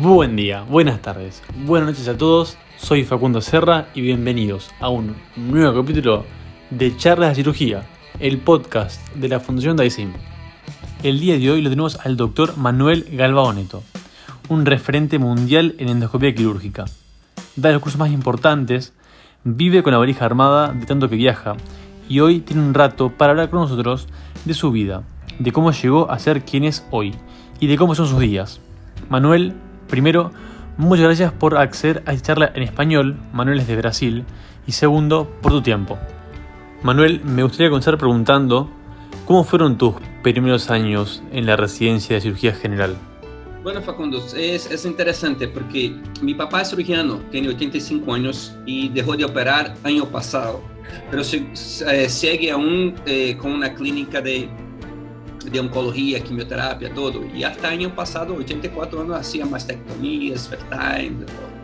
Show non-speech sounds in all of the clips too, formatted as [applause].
Buen día, buenas tardes, buenas noches a todos. Soy Facundo Serra y bienvenidos a un nuevo capítulo de Charlas de Cirugía, el podcast de la Fundación Daisim. El día de hoy lo tenemos al doctor Manuel Galvaoneto, un referente mundial en endoscopia quirúrgica. Da los cursos más importantes, vive con la valija armada de tanto que viaja y hoy tiene un rato para hablar con nosotros de su vida, de cómo llegó a ser quien es hoy y de cómo son sus días. Manuel, primero, muchas gracias por acceder a esta charla en español, Manuel es de Brasil, y segundo, por tu tiempo. Manuel, me gustaría comenzar preguntando, ¿cómo fueron tus primeros años en la residencia de cirugía general? Bueno, Facundo, es, es, interesante porque mi papá es cirujano, tiene 85 años y dejó de operar año pasado, pero se, eh, sigue aún eh, con una clínica de, de oncología, quimioterapia, todo. Y hasta año pasado, 84 años, hacía mastectomías, time, todo.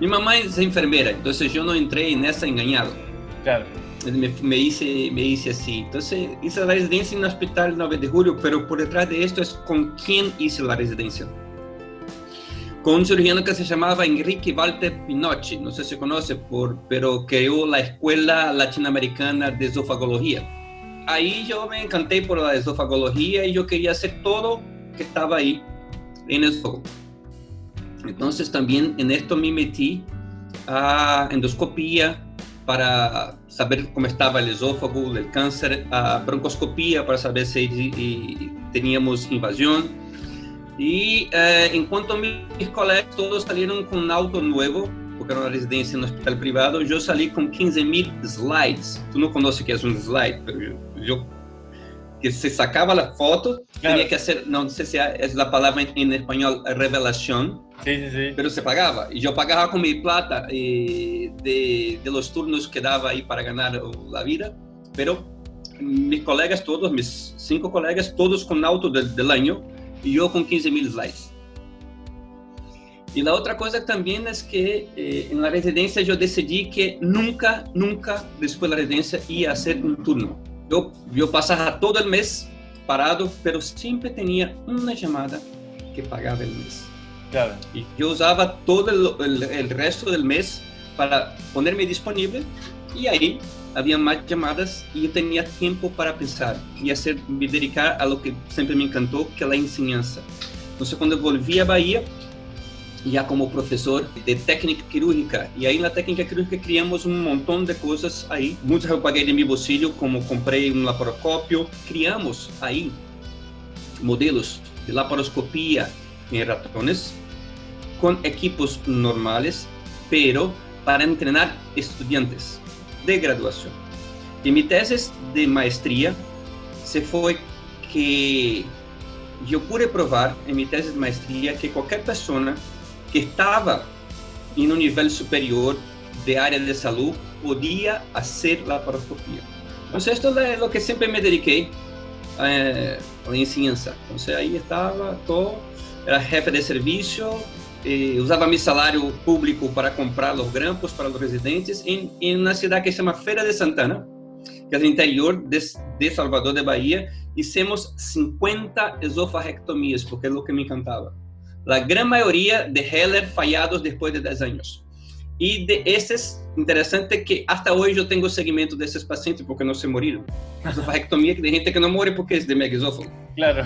Mi mamá es enfermera, entonces yo no entré en esa. Claro. Me, me, hice, me hice así. Entonces hice la residencia en el hospital 9 de julio, pero por detrás de esto es con quién hice la residencia. Con un cirujano que se llamaba Enrique Walter Pinocchi, no sé si conoce, por, pero creó la Escuela Latinoamericana de Esofagología. Ahí yo me encanté por la esofagología y yo quería hacer todo que estaba ahí en el. Entonces también en esto me metí a endoscopía, para saber cómo estaba el esófago, el cáncer, a broncoscopía para saber si teníamos invasión. Y eh, en cuanto a mis colegas, todos salieron con un auto nuevo, porque era una residencia en un hospital privado. Yo salí con 15 mil slides. Tú no conoces qué es un slide, pero yo, yo que se sacaba la foto, claro. tenía que hacer, no sé si es la palabra en, en español, revelación. Sí, sí, sí. Pero se pagaba. Y yo pagaba con mi plata eh, de, de, los turnos que daba ahí para ganar la vida. Pero mis colegas, todos, mis cinco colegas, todos con auto del, del año y yo con 15 mil slides. Y la otra cosa también es que eh, en la residencia yo decidí que nunca, nunca después de la residencia iba a hacer un turno. Yo, yo pasaba todo el mes parado, pero siempre tenía una llamada que pagaba el mes. Claro. Y yo usaba todo el, el, el, resto del mes para ponerme disponible y ahí había más llamadas y yo tenía tiempo para pensar y hacer, me dedicar a lo que siempre me encantó, que es la enseñanza. Entonces cuando volví a Bahía, ya como profesor de técnica quirúrgica. Y ahí en la técnica quirúrgica criamos un montón de cosas ahí. Muchas yo pagué de mi bolsillo, como compré un laparoscopio. Criamos ahí modelos de laparoscopía en ratones con equipos normales, pero para entrenar estudiantes de graduación. Y mi tesis de maestría se fue que yo pude probar en mi tesis de maestría que cualquier persona que estava em um nível superior de área de saúde podia fazer laparoscopia. Então, isto é o que sempre me dediquei eh, a la. Então, aí estava, todo, era jefe de serviço, eh, usava meu salário público para comprar os grampos para os residentes em, em uma cidade que se chama Feira de Santana, que é no interior de, de Salvador de Bahia. Hicimos 50 esofarectomias, porque é o que me encantava. La gran mayoría de Heller fallados después de 10 años. Y de esses, interesante que hasta hoy yo tengo seguimiento de esos pacientes porque no se murieron. [laughs] Esofagectomía de gente que no muere porque es de megaesófago. Claro.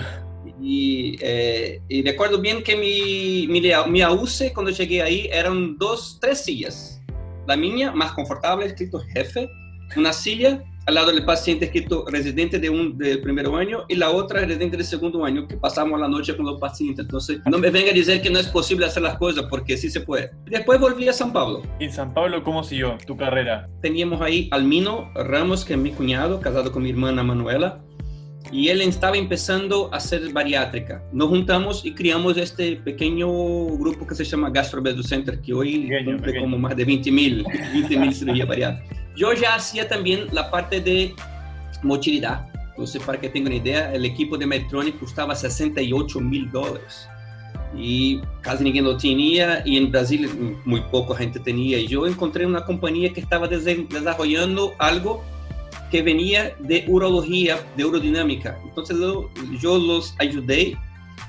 Y, eh, y recuerdo bien que mi, mi, mi AUCE cuando llegué ahí eran dos, tres sillas. La mía, más confortable, escrito jefe, una silla al lado del paciente escrito residente de un del primer año y la otra residente del segundo año que pasamos la noche con los pacientes. Entonces, no me venga a decir que no es posible hacer las cosas porque sí se puede. Después volví a San Pablo. ¿Y en San Pablo cómo siguió tu carrera? Teníamos ahí Almino Ramos, que es mi cuñado, casado con mi hermana Manuela. Y él estaba empezando a hacer bariátrica. Nos juntamos y criamos este pequeño grupo que se llama Gastrobedo Center, que hoy cumple como más de 20 mil 20 mil cirugías bariátricas. Yo ya hacía también la parte de motilidad. Entonces, para que tengan una idea, el equipo de Medtronic costaba 68 mil dólares. Y casi ninguém lo tenía, y en Brasil muy poca gente tenía. Y yo encontré una compañía que estaba desarrollando algo que venía de urología, de urodinámica. Entonces, yo los ayudé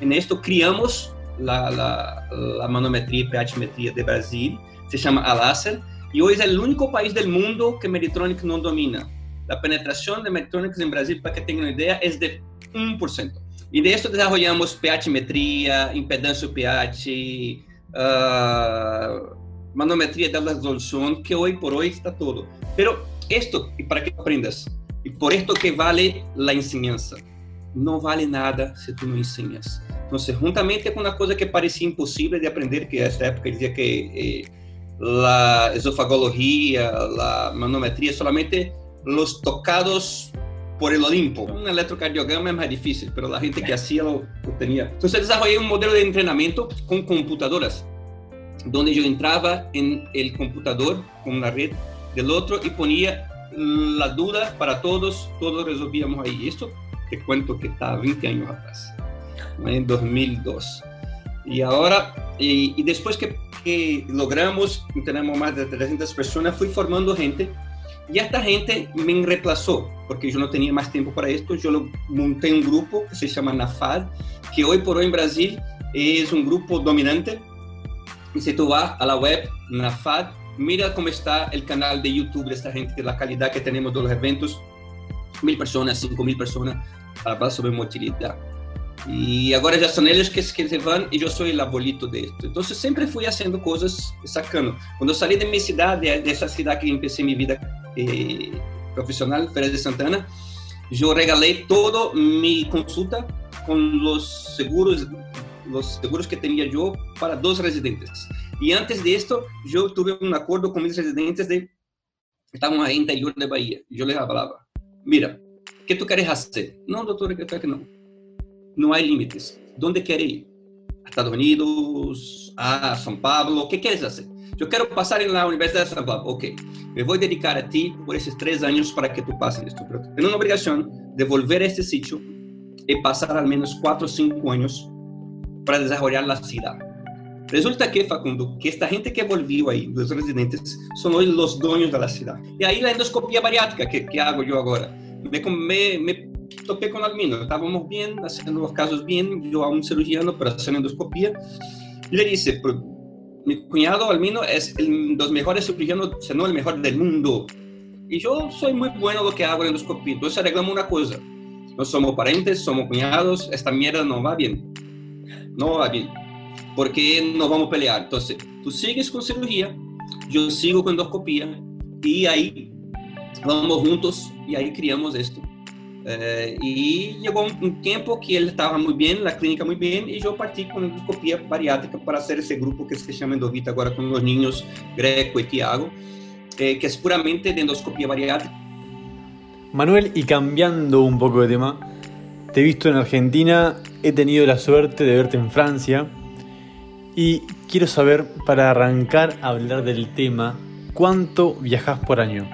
en esto, criamos la, la, la manometria e pH-metria de Brasil, se chama Alasser, e hoje é o único país do mundo que Medtronic não domina. A penetração de Medtronic em Brasil, para que tenham uma ideia, é de 1%. E de isso desenvolvemos pH-metria, impedância pH, uh, manometria de resolução, que hoje por hoje está todo. Pero esto, e para que aprendas, e por esto que vale a ensinança, não vale nada se tu não ensinas. Então, juntamente com uma coisa que parecia impossível de aprender, que nessa época dizia que eh, la esofagología, la manometría, solamente los tocados por el Olimpo. Un electrocardiograma es más difícil, pero la gente que hacía lo, lo tenía. Entonces desarrollé un modelo de entrenamiento con computadoras, donde yo entraba en el computador con la red del otro y ponía la duda para todos, todos resolvíamos ahí. Esto te cuento que está 20 años atrás, en 2002. Y ahora, y, después que logramos, tenemos más de 300 personas, fui formando gente y esta gente me reemplazó, porque yo no tenía más tiempo para esto. Yo monté un grupo que se llama NAFAD, que hoy por hoy en Brasil es un grupo dominante. Y si tú vas a la web NAFAD, mira cómo está el canal de YouTube de esta gente, la calidad que tenemos de los eventos. Mil personas, cinco mil personas, para hablar sobre motilidad. E agora já são eles que, que se vão e eu sou o abuelito disso. Então, sempre fui fazendo coisas sacando. Quando eu saí da minha cidade, dessa cidade que comecei minha vida eh, profissional, Feira de Santana, eu regalei toda minha consulta com os seguros, os seguros que tinha eu para dois residentes. E antes disso, eu tive um acordo com meus residentes de estavam aí interior da Bahia. Eu les falava: mira, o que tu queres fazer? Não, doutor, eu quero que não não há limites. Onde quer ir? Estados Unidos, a São Paulo, o que queres fazer? Eu quero passar na Universidade de São Paulo. Ok, me vou dedicar a ti por esses três anos para que tu passes isto. Pero tenho uma obrigação de volver a este sítio e passar ao menos quatro ou cinco anos para desenvolver a cidade. Resulta que, Facundo, que esta gente que volviu aí, os residentes, são hoje os donos da cidade. E aí a endoscopia bariátrica, que, que hago eu agora, me, me, me topé con Almino, estábamos bien, haciendo los casos bien, yo a un cirujano para hacer endoscopía, y le dice, mi cuñado Almino es el, de los mejores cirujanos, si no el mejor del mundo, y yo soy muy bueno en lo que hago en endoscopía, entonces arreglamos una cosa, no somos parentes, somos cuñados, esta mierda no va bien, no va bien, porque nos vamos a pelear, entonces tú sigues con cirugía, yo sigo con endoscopía, y ahí vamos juntos, y ahí criamos esto. Eh, chegou um, um, tempo que ele estava muito bem, na clínica muito bem, e eu parti com endoscopia bariátrica para ser esse grupo que se chama Endovita agora com os ninhos Greco e Tiago, eh, que é puramente de endoscopia bariátrica. Manuel, y cambiando un poco de tema, te he visto en Argentina, he tenido la suerte de verte en Francia y quiero saber, para arrancar a hablar del tema, ¿cuánto viajas por año?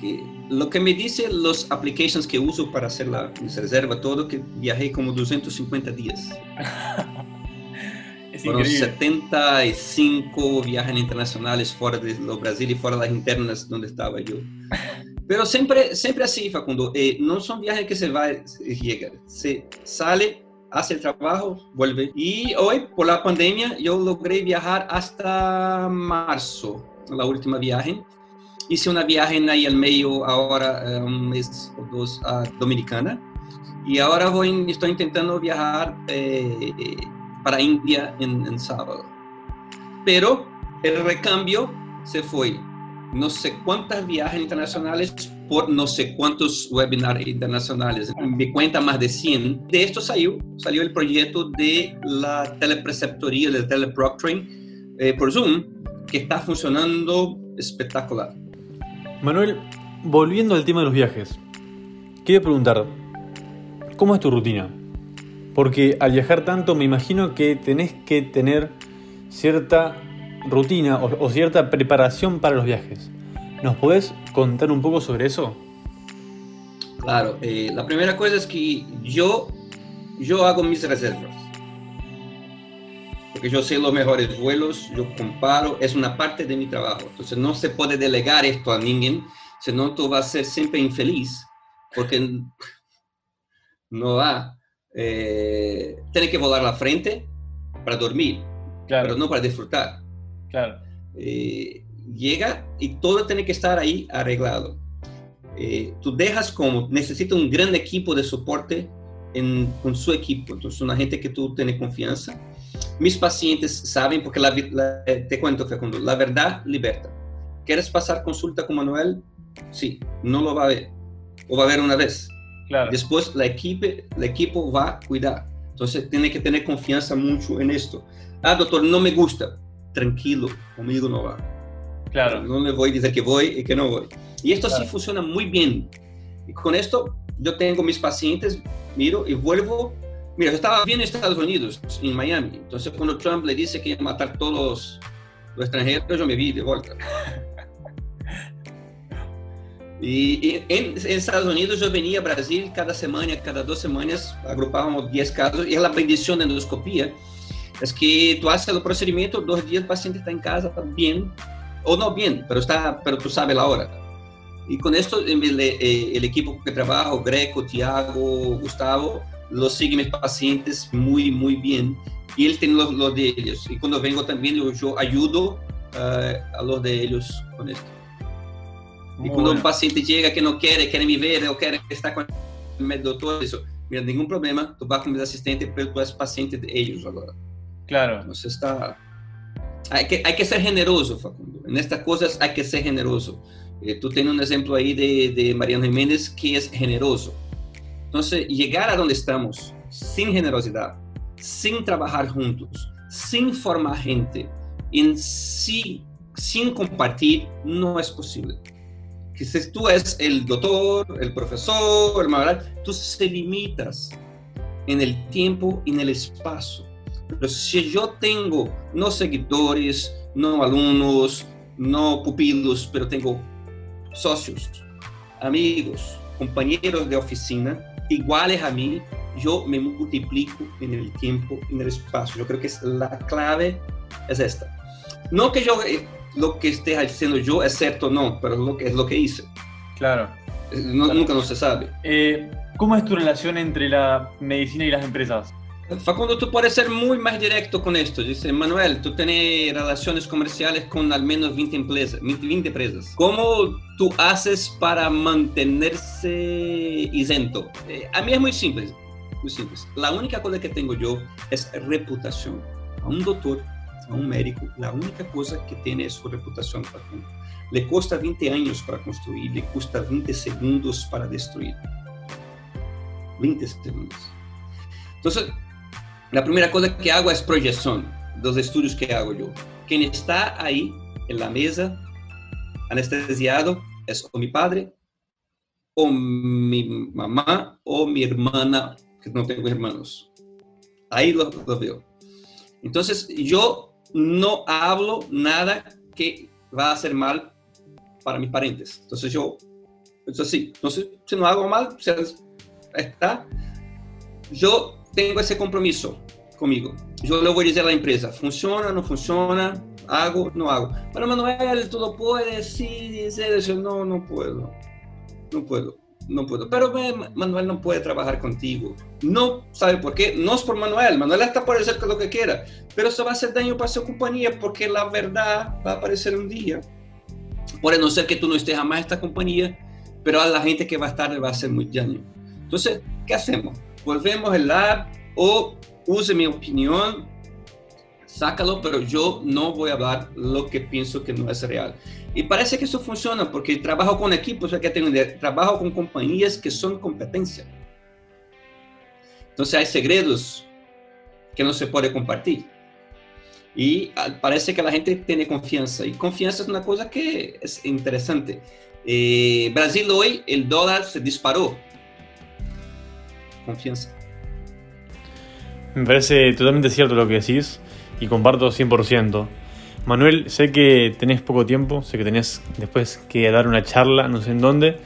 Que lo que me dice los applications que uso para hacer la reserva, todo, que viajé como 250 días. [laughs] es Fueron 75 viajes internacionales fuera de lo Brasil y fuera de las internas donde estaba yo. [laughs] Pero siempre, siempre así, Facundo, eh, no son viajes que se va y llega. Se sale, hace el trabajo, vuelve. Y hoy, por la pandemia, yo logré viajar hasta marzo, la última viaje hice una viaje ahí al medio ahora, eh, un mes o dos, a Dominicana. Y ahora voy, estoy intentando viajar eh, para India en, en, sábado. Pero el recambio se fue. No sé cuántas viajes internacionales por no sé cuántos webinars internacionales. Me cuenta más de 100. De esto salió, salió el proyecto de la telepreceptoría, de teleproctoring eh, por Zoom, que está funcionando espectacular. Manuel, volviendo al tema de los viajes, quiero preguntar, ¿cómo es tu rutina? Porque al viajar tanto me imagino que tenés que tener cierta rutina o, cierta preparación para los viajes. ¿Nos podés contar un poco sobre eso? Claro, eh, la primera cosa es que yo, yo hago mis reservas. Porque yo sé los mejores vuelos, yo comparo, es una parte de mi trabajo. Entonces no se puede delegar esto a alguien, senón tú vas a ser siempre infeliz, porque no va. Eh, tiene que volar la frente, para dormir, claro. pero no para disfrutar. Claro. Eh, llega y todo tiene que estar ahí arreglado. Eh, tú dejas como, necesita un gran equipo de soporte en, con su equipo, entonces una gente que tú tienes confianza. Mis pacientes saben, porque la, la, te cuento, Facundo, la verdad liberta. ¿Quieres pasar consulta con Manuel? Sí, no lo va a ver, o va a ver una vez. Claro. Después la equipo, el equipo va a cuidar. Entonces tiene que tener confianza mucho en esto. Ah, doctor, no me gusta. Tranquilo, conmigo no va. Claro. No le voy a decir que voy y que no voy. Y esto claro. sí funciona muy bien. Y con esto yo tengo mis pacientes, miro y vuelvo. Mira, yo estaba bien en Estados Unidos, en Miami. Entonces cuando Trump le dice que iba a matar todos los extranjeros, yo me vi de vuelta. [laughs] Y, en, Estados Unidos yo venía a Brasil cada semana, cada dos semanas, agrupábamos 10 casos y la bendición de endoscopía es que tú haces el procedimiento, dos días el paciente está en casa bien, o no bien, pero, está, pero tú sabes la hora. Y con esto el, el equipo que trabajo, Greco, Tiago, Gustavo, los siguen mis pacientes muy, muy bien. Y él tiene los, los de ellos. Y cuando vengo también yo, yo ayudo uh, a los de ellos con esto. Y Muy cuando bueno. un paciente llega que no quiere, quiere me ver o quiere estar con el doctor, eso, mira, ningún problema, tú vas con mis asistentes, pero tú eres paciente de ellos ahora. Claro. Entonces está... Hay que, hay que ser generoso, Facundo. En estas cosas hay que ser generoso. Eh, tú tienes un ejemplo ahí de, de Mariano Jiménez que es generoso. Entonces, llegar a donde estamos sin generosidad, sin trabajar juntos, sin formar gente, en sí, sin compartir, no es posible. Que si tú eres el doctor, el profesor, el tú se limitas en el tiempo y en el espacio. Pero si yo tengo no seguidores, no alumnos, no pupilos, pero tengo socios, amigos, compañeros de oficina iguales a mí, yo me multiplico en el tiempo en el espacio. Yo creo que es la clave es esta. No que yo eh, lo que esté haciendo yo es cierto no, pero lo que es lo que hice. Claro. No, Claro. Nunca no se sabe. Eh, ¿Cómo es tu relación entre la medicina y las empresas? Facundo, tú puedes ser muy más directo con esto. Dice, Manuel, tú tienes relaciones comerciales con al menos 20 empresas. 20, 20 empresas. ¿Cómo tú haces para mantenerse isento? Eh, a mí es muy simple, muy simple. La única cosa que tengo yo es reputación. A un doctor, a un médico, la única cosa que tiene es su reputación, Facundo. Le cuesta 20 años para construir, le cuesta 20 segundos para destruir. 20 segundos. Entonces, la primera cosa que hago proyección de los estudios que hago yo. Quien está ahí en la mesa, anestesiado, es o mi padre, o mi mamá, o mi hermana, que no tengo hermanos. Ahí lo, lo veo. Entonces, yo no hablo nada que va a hacer mal para mis parientes. Entonces, yo, es así. Entonces, si no hago mal, o sea, está. Yo tengo ese compromiso conmigo. Yo le voy a decir a la empresa, funciona, no funciona, hago, no hago. Pero Manuel, tú lo puedes, sí, dice eso, no, no puedo, no puedo, no puedo. Pero Manuel no puede trabajar contigo. No, ¿sabe por qué? No es por Manuel, Manuel está por hacer lo que quiera, pero eso va a hacer daño para su compañía porque la verdad va a aparecer un día. Puede no ser que tú no estés jamás en esta compañía, pero a la gente que va a estar le va a hacer muy daño. Entonces, ¿qué hacemos? Volvemos el lab o use mi opinión, sácalo, pero yo no voy a hablar lo que pienso que no es real. Y parece que eso funciona porque trabajo con equipos, hay que tener, trabajo con compañías que son competencia. Entonces hay secretos que no se puede compartir. Y ah, parece que la gente tiene confianza. Y confianza es una cosa que es interesante. Eh, Brasil hoy, el dólar se disparó. Confianza. Me parece totalmente cierto lo que decís y comparto 100%. Manuel, sé que tenés poco tiempo, sé que tenés después que dar una charla, no sé en dónde,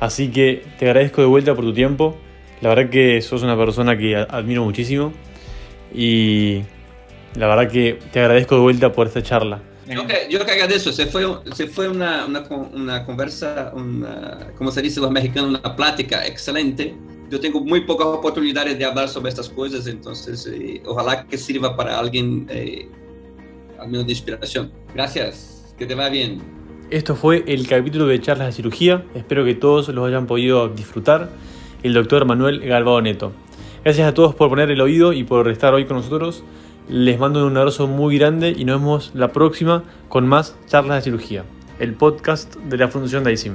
así que te agradezco de vuelta por tu tiempo. La verdad que sos una persona que a- admiro muchísimo y la verdad que te agradezco de vuelta por esta charla. Yo que, yo que agradezco, se fue, se fue una, una, con- una conversa, una, como se dice los mexicanos, una plática excelente. Yo tengo muy pocas oportunidades de hablar sobre estas cosas, entonces eh, ojalá que sirva para alguien eh, al menos de inspiración. Gracias, que te va bien. Esto fue el capítulo de charlas de cirugía, espero que todos los hayan podido disfrutar. El doctor Manuel Galvao Neto. Gracias a todos por poner el oído y por estar hoy con nosotros. Les mando un abrazo muy grande y nos vemos la próxima con más charlas de cirugía, el podcast de la Fundación DAISIM.